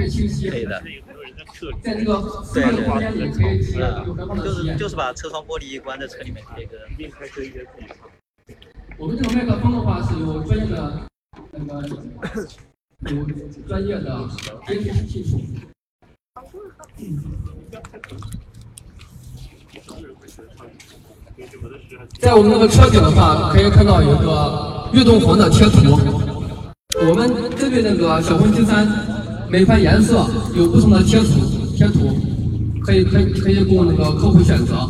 别清晰。可以的。在这个对对对，可以体验有很好的就是就是把车窗玻璃关在车里面贴个。我们这个麦克风的话是有专业的那个有专业的监听技术。在我们那个车顶的话，可以看到有一个运动黄的贴图。我们针对那个小鹏 G3，每款颜色有不同的贴图，贴图可以可以可以供那个客户选择。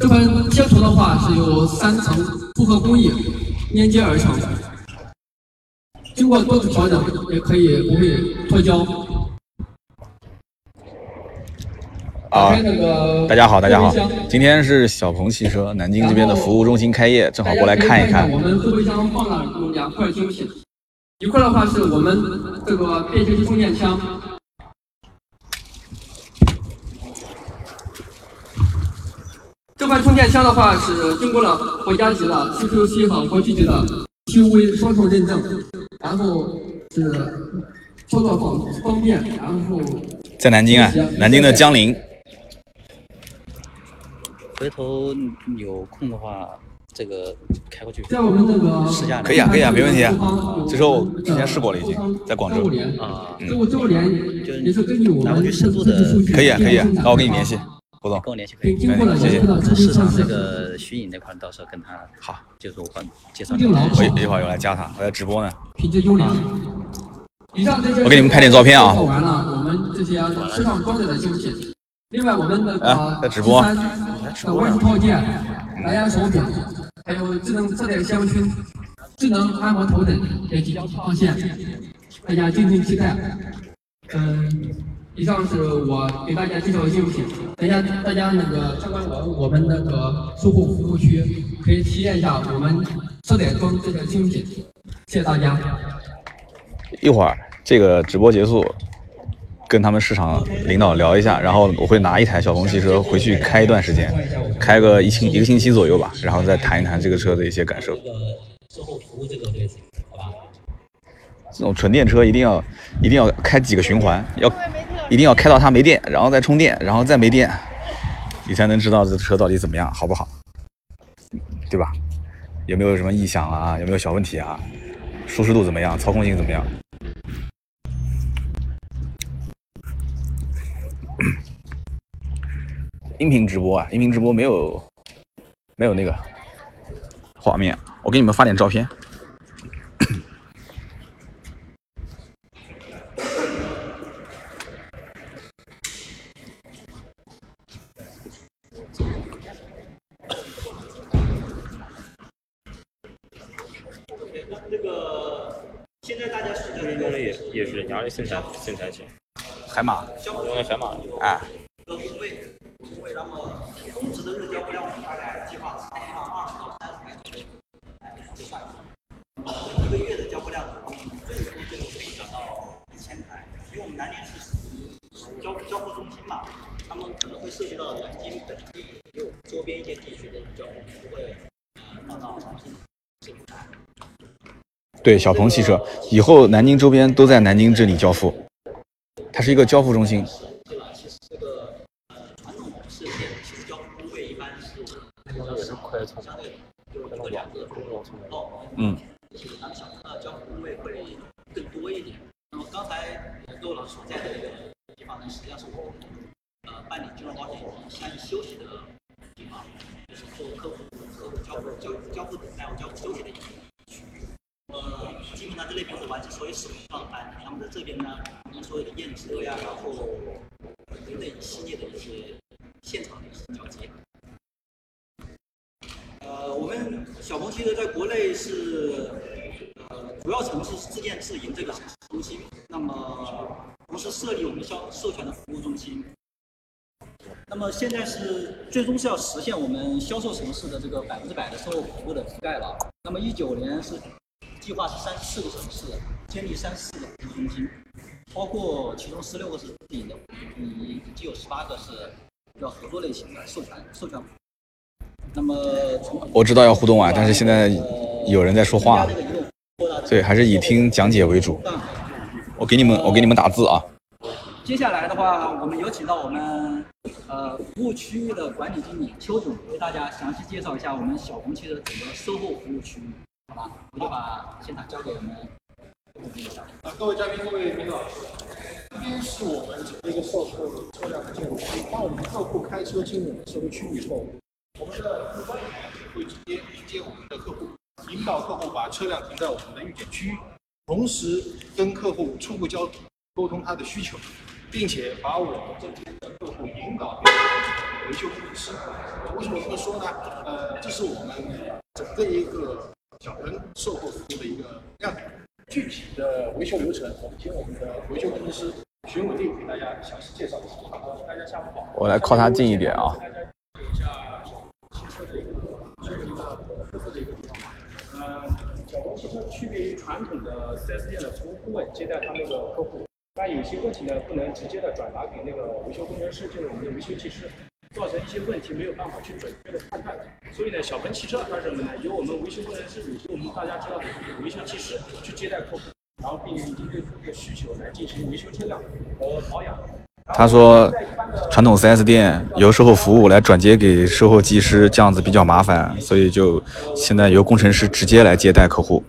这款贴图的话是由三层复合工艺粘接而成，经过多次调整也可以不会脱胶。啊，大家好，大家好，今天是小鹏汽车南京这边的服务中心开业，正好过来看一看。我们后备箱放了有两块精品，一块的话是我们这个便携式充电枪，这块充电枪的话是经过了国家级的 CQC 和国际级的 TUV 双重认证，然后是操作方方便，然后在南京啊，南京的江陵。回头有空的话，这个开过去在我们这个试驾可以啊，可以啊，没问题。这时候之前试过了，已经在广州啊。周周联也是根据我们深度的，可以啊，可以啊。那我跟你联系，胡总，跟我联系可以。谢谢。市场那个虚影那块，到时候跟他好，就是我帮介绍。我一会儿又来加他，我在直播呢。品质优良。以上这些我给你们拍点照片啊。完了，我们这些的精品。另外，我们的啊，在直播。的外出套件、蓝牙手表，还有智能车载香薰、智能按摩头枕也即将上线，大家敬请期待。嗯，以上是我给大家介绍的精品，等下大家那个参观完我们那个售后服务区，可以体验一下我们车载装这个精品。谢谢大家。一会儿这个直播结束。跟他们市场领导聊一下，然后我会拿一台小鹏汽车回去开一段时间，开个一星一个星期左右吧，然后再谈一谈这个车的一些感受。售后服务这个好吧？这种纯电车一定要一定要开几个循环，要一定要开到它没电，然后再充电，然后再没电，你才能知道这车到底怎么样，好不好？对。吧？有没有什么异响啊？有没有小问题啊？舒适度怎么样？操控性怎么样？音频直播啊，音频直播没有没有那个画面，我给你们发点照片。这个现在大家使用的也也是哪里生产生产线？海马，用的海马，哎。那么峰值的日交付量，我们大概计划是二十到三十台左右，就算一个月的交付量，最多最多可以达到一千台。因为我们南宁是交交付中心嘛，他们可能会涉及到南京本地有周边一些地区的交付，不会放到南京这边来。对，小鹏汽车以后南京周边都在南京这里交付，它是一个交付中心。嗯。其实咱小鹏的交付工位会更多一点。那么刚才窦老师所在的这个地方呢，实际上是呃办理金融保险相应休息的地方，就是做客户客户交付交交付等待和交付休息的一个区域。呃，基本上这类宾伙完成所有使用状态，那么在这边呢，我们所有的验车呀，然后等等一系列的一些现场的一些交接。呃，我们小鹏汽车在国内是呃主要城市是自建自营这个中心，那么同时设立我们销授权的服务中心。那么现在是最终是要实现我们销售城市的这个百分之百的售后服务的覆盖了。那么一九年是计划是三十四个城市建立三十四个服务中心，包括其中十六个是自营的，以以及有十八个是叫合作类型的授权授权。那么我知道要互动啊，但是现在有人在说话，对还是以听讲解为主。我给你们，我给你们打字啊。接下来的话，我们有请到我们呃服务区域的管理经理邱总为大家详细介绍一下我们小鹏汽车整个售后服务区域，好吧？我就把现场交给我们。啊，各位嘉宾，各位领导，这边是我们整个一个售后车辆的建筑区。当我们客户开车进入我们售后区域以后，我们的服务人员会直接迎接我们的客户，引导客户把车辆停在我们的预检区，同时跟客户初步交沟通他的需求，并且把我们这边的客户引导给维修工程师。为什么这么说呢？呃，这是我们整个一个小鹏售后服务的一个亮点。具体的维修流程，我们请我们的维修工程师徐武定给大家详细介绍一下。大家下午好。我来靠他近一点啊。大家一下汽车的一个修理的特色的一个地方。呃，小鹏汽车区别于传统的 4S 店的服务顾问接待他们的客户，但有些问题呢不能直接的转达给那个维修工程师，就是我们的维修技师。造成一些问题没有办法去准确的判断，所以呢，小鹏汽车它是什么呢？由我们维修工程师，以及我们大家知道的维修技师去接待客户，然后并针对客户的需求来进行维修车辆和保养。他说，传统 4S 店由售后服务来转接给售后技师，这样子比较麻烦，所以就现在由工程师直接来接待客户。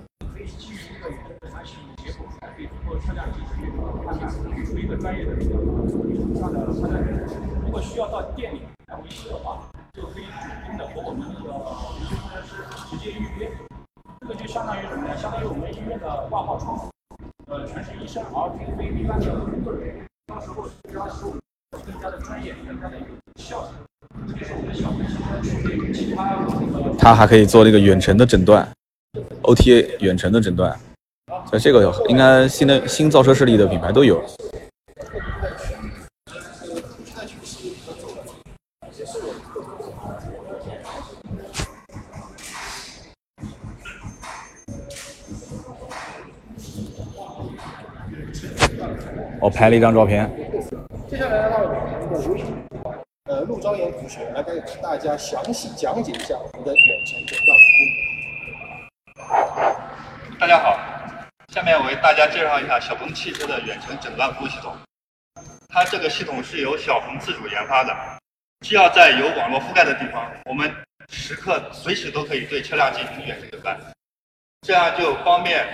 挂号窗口，呃，全是医生，而并非一般的工作人员。到时候只要是更加的专业，更加的有效率。这就是我们小鹏汽车区别于其他它还可以做那个远程的诊断，OTA 远程的诊断，所以这个应该新的新造车势力的品牌都有。我拍了一张照片。接下来的话，我们的维修呃陆昭言同学来给大家详细讲解一下我们的远程诊断服务。大家好，下面我为大家介绍一下小鹏汽车的远程诊断服务系统。它这个系统是由小鹏自主研发的，只要在有网络覆盖的地方，我们时刻随时都可以对车辆进行远程诊断，这样就方便。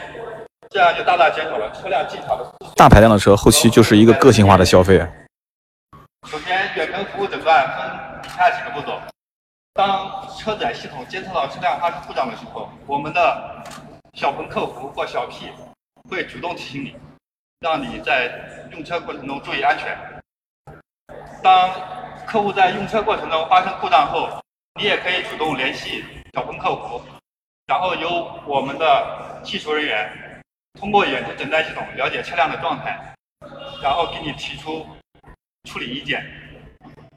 这样就大大减少了车辆进场的。大排量的车后期就是一个个性化的消费。首先，远程服务诊断分以下几个步骤：当车载系统监测到车辆发生故障的时候，我们的小鹏客服或小 P 会主动提醒你，让你在用车过程中注意安全。当客户在用车过程中发生故障后，你也可以主动联系小鹏客服，然后由我们的技术人员。通过远程诊断系统了解车辆的状态，然后给你提出处理意见。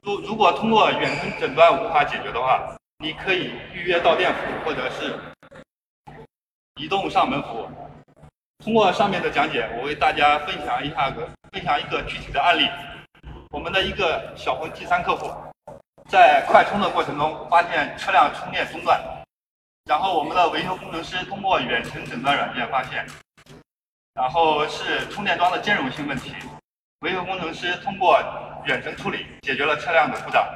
如如果通过远程诊断无法解决的话，你可以预约到店服务或者是移动上门服务。通过上面的讲解，我为大家分享一下个分享一个具体的案例。我们的一个小鹏 G3 客户在快充的过程中发现车辆充电中断，然后我们的维修工程师通过远程诊断软件发现。然后是充电桩的兼容性问题，维修工程师通过远程处理解决了车辆的故障，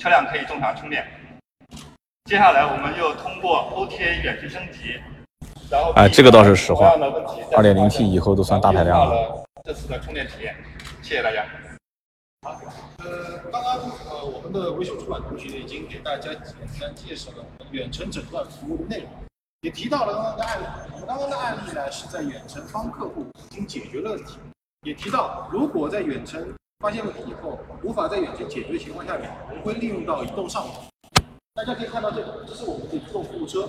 车辆可以正常充电。接下来我们又通过 OTA 远程升级，然后哎，这个倒是实话。二点零 T 以后都算大排量了。这次的充电体验，谢谢大家。好，呃，刚刚呃我们的维修主管同学已经给大家简单介绍了远程诊断服务的内容。也提到了刚刚的案例，我们刚刚的案例呢是在远程帮客户已经解决了问题。也提到，如果在远程发现问题以后，无法在远程解决的情况下面，我们会利用到移动上门。大家可以看到这个，这是我们的移动服务车。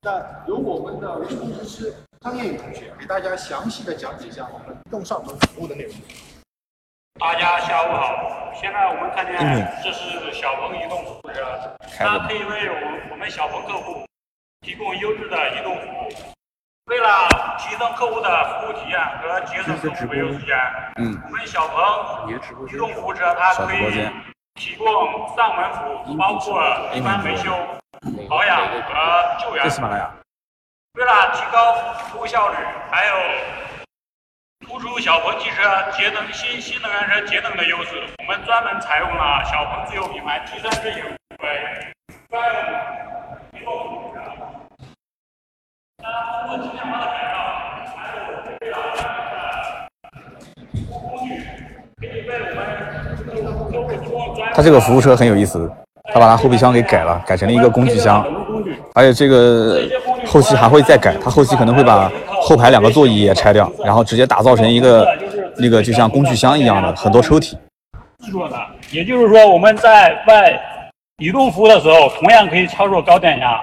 那由我们的维修工程师张艳宇同学给大家详细的讲解一下我们移动上门服务的内容。大家下午好，现在我们看见这是小鹏移动服务车，它可以为我我们小鹏客户。提供优质的移动服务。为了提升客户的服务体验和节省客户维修时间，嗯，我们小鹏移动服务车它可以提供上门服务，包括一般维修、保养和救援。为了提高服务效率，还有突出小鹏汽车节能新新能源车节能的优势，我们专门采用了小鹏自有品牌第三阵营为专用移动服务车。通过轻量化的改造，还有配备了专门的工具，可以为我们提供专。它这个服务车很有意思，它把它后备箱给改了，改成了一个工具箱，而且这个后期还会再改，它后期可能会把后排两个座椅也拆掉，然后直接打造成一个那个就像工具箱一样的很多抽屉。制作的，也就是说我们在外移动服务的时候，同样可以操作高电压，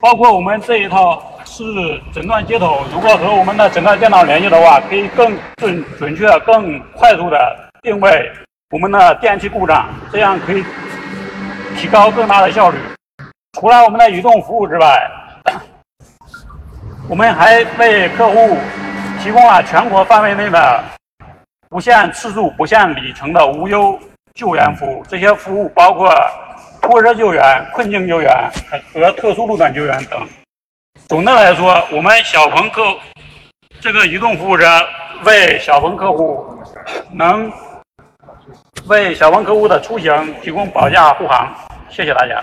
包括我们这一套是诊断接头，如果和我们的诊断电脑联系的话，可以更准准确、更快速的定位我们的电器故障，这样可以提高更大的效率。除了我们的移动服务之外，我们还为客户提供了全国范围内的不限次数、不限里程的无忧救援服务。这些服务包括拖车救援、困境救援和特殊路段救援等。总的来说，我们小鹏客这个移动服务车为小鹏客户能为小鹏客户的出行提供保驾护航。谢谢大家。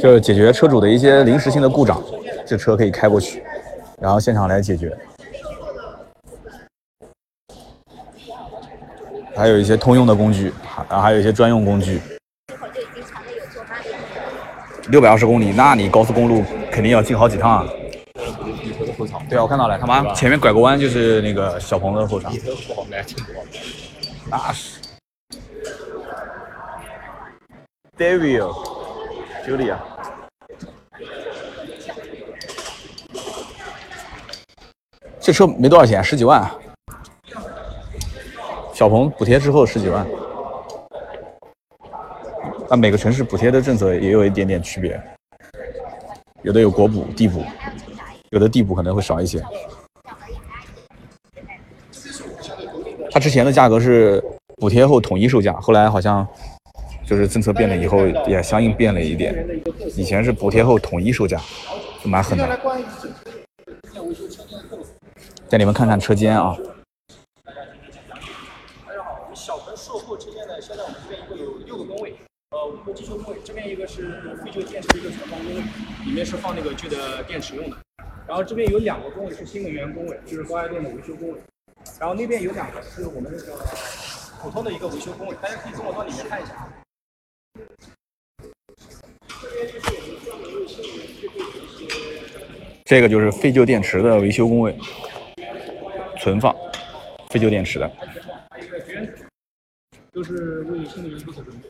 就是解决车主的一些临时性的故障，这车可以开过去，然后现场来解决。还有一些通用的工具，然后还有一些专用工具。六百二十公里，那你高速公路肯定要进好几趟啊。对啊，我看到了，他妈前面拐个弯就是那个小鹏的后场。那是。David。Julia，这车没多少钱，十几万。小鹏补贴之后十几万。那，每个城市补贴的政策也有一点点区别，有的有国补、地补，有的地补可能会少一些。它之前的价格是补贴后统一售价，后来好像。就是政策变了以后，也相应变了一点。以前是补贴后统一售价，就蛮狠的。带你们看看车间啊。大家好，我们小鹏售后车间呢，现在我们这边一共有六个工位，呃，五个机修工位。这边一个是废旧电池的一个存放工位，里面是放那个旧的电池用的。然后这边有两个工位是新能源工位，就是高压电的维修工位。然后那边有两个是我们那个普通的一个维修工位，大家可以跟我到里面看一下。这个就是废旧电池的维修工位，存放废旧电池的。就是为新能源做准备，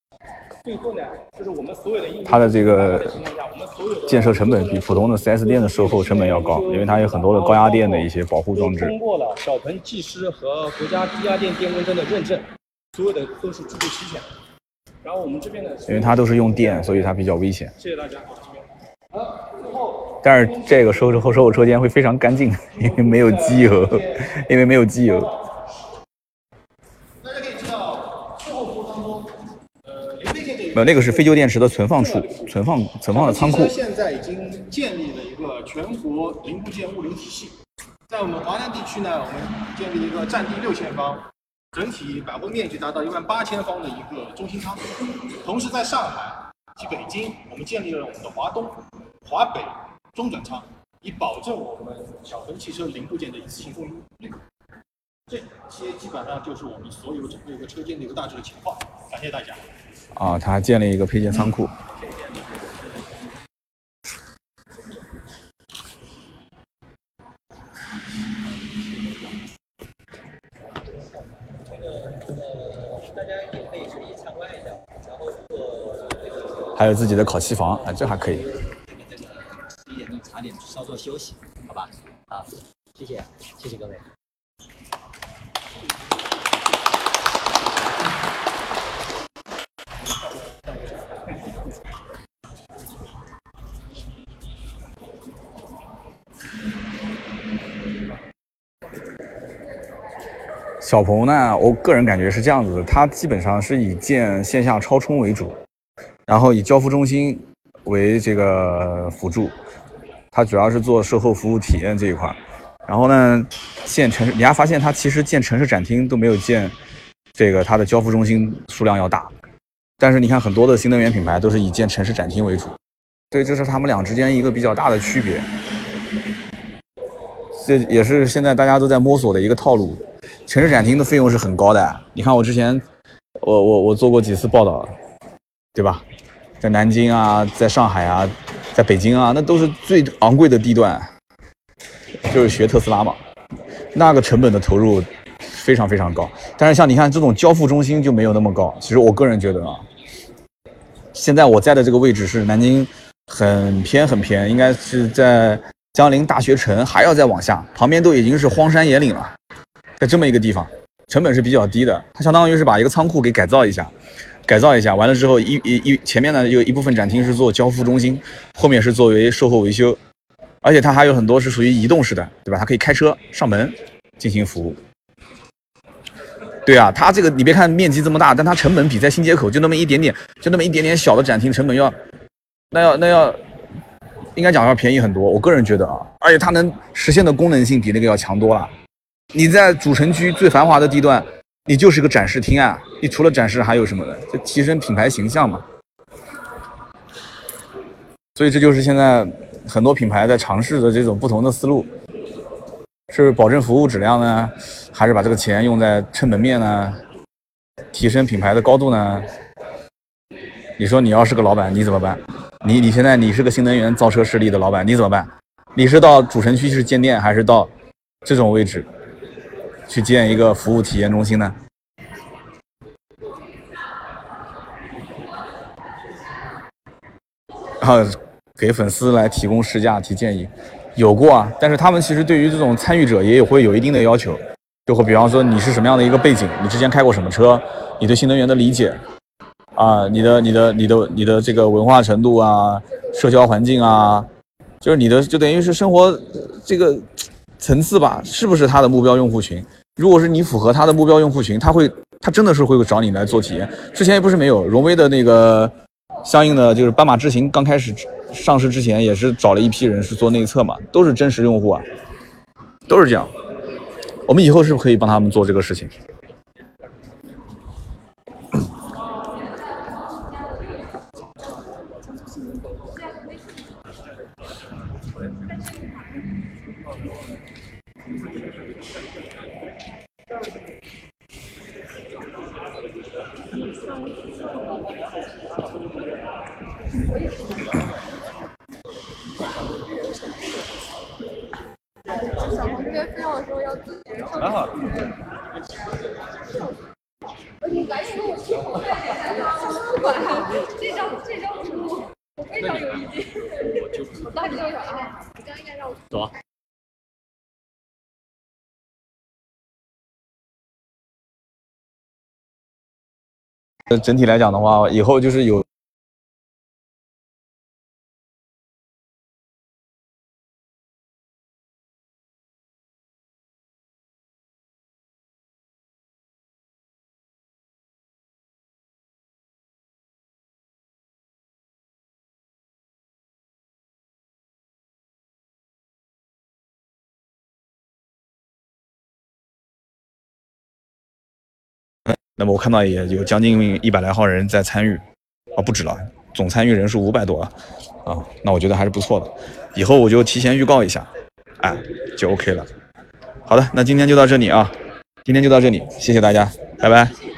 最后呢，就是我们所有的它的这个建设成本比普通的 4S 店的售后成本要高，因为它有很多的高压电的一些保护装置。通过了小鹏技师和国家低压电电工证的认证，所有的都是制度齐全。然后我们这边呢，因为它都是用电，所以它比较危险。谢谢大家。好，最后，但是这个售后售后车间会非常干净，因为没有机油，因为没有机油。呃，那个是废旧电池的存放处，存放存放的仓库。现在已经建立了一个全国零部件物流体系，在我们华南地区呢，我们建立一个占地六千方、整体百货面积达到一万八千方的一个中心仓。同时，在上海及北京，我们建立了我们的华东、华北中转仓，以保证我们小鹏汽车零部件的一次性供应。这些基本上就是我们所有整个一个车间的一个大致的情况。感谢大家。啊，他还建了一个配件仓库。还有自己的烤漆房，啊，这还可以。十一点钟茶点稍作休息，好吧？啊，谢谢，谢谢各位。小鹏呢，我个人感觉是这样子的，它基本上是以建线下超充为主，然后以交付中心为这个辅助，它主要是做售后服务体验这一块。然后呢，建城，你还发现它其实建城市展厅都没有建这个它的交付中心数量要大，但是你看很多的新能源品牌都是以建城市展厅为主，对，这是他们俩之间一个比较大的区别。这也是现在大家都在摸索的一个套路。城市展厅的费用是很高的，你看我之前，我我我做过几次报道，对吧？在南京啊，在上海啊，在北京啊，那都是最昂贵的地段，就是学特斯拉嘛，那个成本的投入非常非常高。但是像你看这种交付中心就没有那么高。其实我个人觉得啊，现在我在的这个位置是南京很偏很偏，应该是在。江陵大学城还要再往下，旁边都已经是荒山野岭了，在这么一个地方，成本是比较低的。它相当于是把一个仓库给改造一下，改造一下，完了之后一一一前面呢有一部分展厅是做交付中心，后面是作为售后维修，而且它还有很多是属于移动式的，对吧？它可以开车上门进行服务。对啊，它这个你别看面积这么大，但它成本比在新街口就那么一点点，就那么一点点小的展厅成本要，那要那要。应该讲要便宜很多，我个人觉得啊，而且它能实现的功能性比那个要强多了。你在主城区最繁华的地段，你就是个展示厅啊，你除了展示还有什么的？就提升品牌形象嘛。所以这就是现在很多品牌在尝试的这种不同的思路，是保证服务质量呢，还是把这个钱用在撑门面呢？提升品牌的高度呢？你说你要是个老板，你怎么办？你你现在你是个新能源造车势力的老板，你怎么办？你是到主城区去建店，还是到这种位置去建一个服务体验中心呢？啊，给粉丝来提供试驾提建议，有过啊。但是他们其实对于这种参与者也有会有一定的要求，就会比方说你是什么样的一个背景，你之前开过什么车，你对新能源的理解。啊，你的、你的、你的、你的这个文化程度啊，社交环境啊，就是你的，就等于是生活这个层次吧，是不是他的目标用户群？如果是你符合他的目标用户群，他会，他真的是会找你来做体验。之前也不是没有，荣威的那个相应的就是斑马之行刚开始上市之前，也是找了一批人是做内测嘛，都是真实用户啊，都是这样。我们以后是不是可以帮他们做这个事情？蛮好。你赶紧给我去口袋不管这张这张图我非常有意见。那你刚应该让我走。整体来讲的话，以后就是有。那么我看到也有将近一百来号人在参与，啊不止了，总参与人数五百多了，啊，那我觉得还是不错的，以后我就提前预告一下，哎，就 OK 了。好的，那今天就到这里啊，今天就到这里，谢谢大家，拜拜。